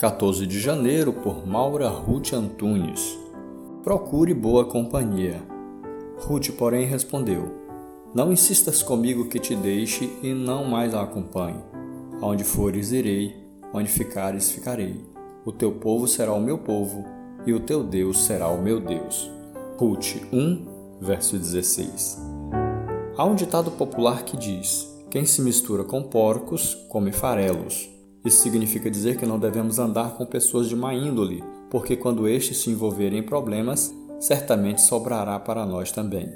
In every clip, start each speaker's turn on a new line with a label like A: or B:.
A: 14 de janeiro, por Maura Ruth Antunes. Procure boa companhia. Ruth, porém, respondeu: Não insistas comigo que te deixe e não mais a acompanhe. Aonde fores, irei, onde ficares, ficarei. O teu povo será o meu povo, e o teu Deus será o meu Deus. Ruth 1, verso 16. Há um ditado popular que diz: Quem se mistura com porcos, come farelos. Isso significa dizer que não devemos andar com pessoas de má índole, porque quando estes se envolverem em problemas, certamente sobrará para nós também.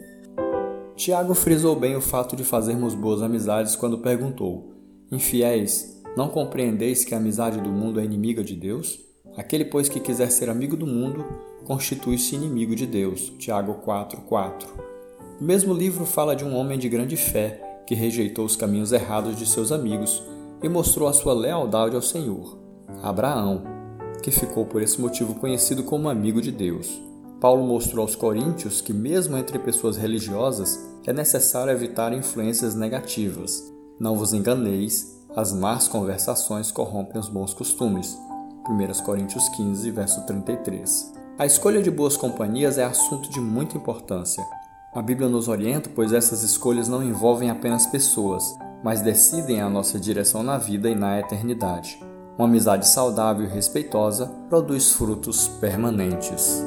A: Tiago frisou bem o fato de fazermos boas amizades quando perguntou: Infiéis, não compreendeis que a amizade do mundo é inimiga de Deus? Aquele, pois, que quiser ser amigo do mundo, constitui-se inimigo de Deus. Tiago 4:4. O mesmo livro fala de um homem de grande fé que rejeitou os caminhos errados de seus amigos e mostrou a sua lealdade ao Senhor. Abraão, que ficou por esse motivo conhecido como amigo de Deus. Paulo mostrou aos coríntios que, mesmo entre pessoas religiosas, é necessário evitar influências negativas. Não vos enganeis, as más conversações corrompem os bons costumes. 1 Coríntios 15, verso 33. A escolha de boas companhias é assunto de muita importância. A Bíblia nos orienta, pois essas escolhas não envolvem apenas pessoas, mas decidem a nossa direção na vida e na eternidade. Uma amizade saudável e respeitosa produz frutos permanentes.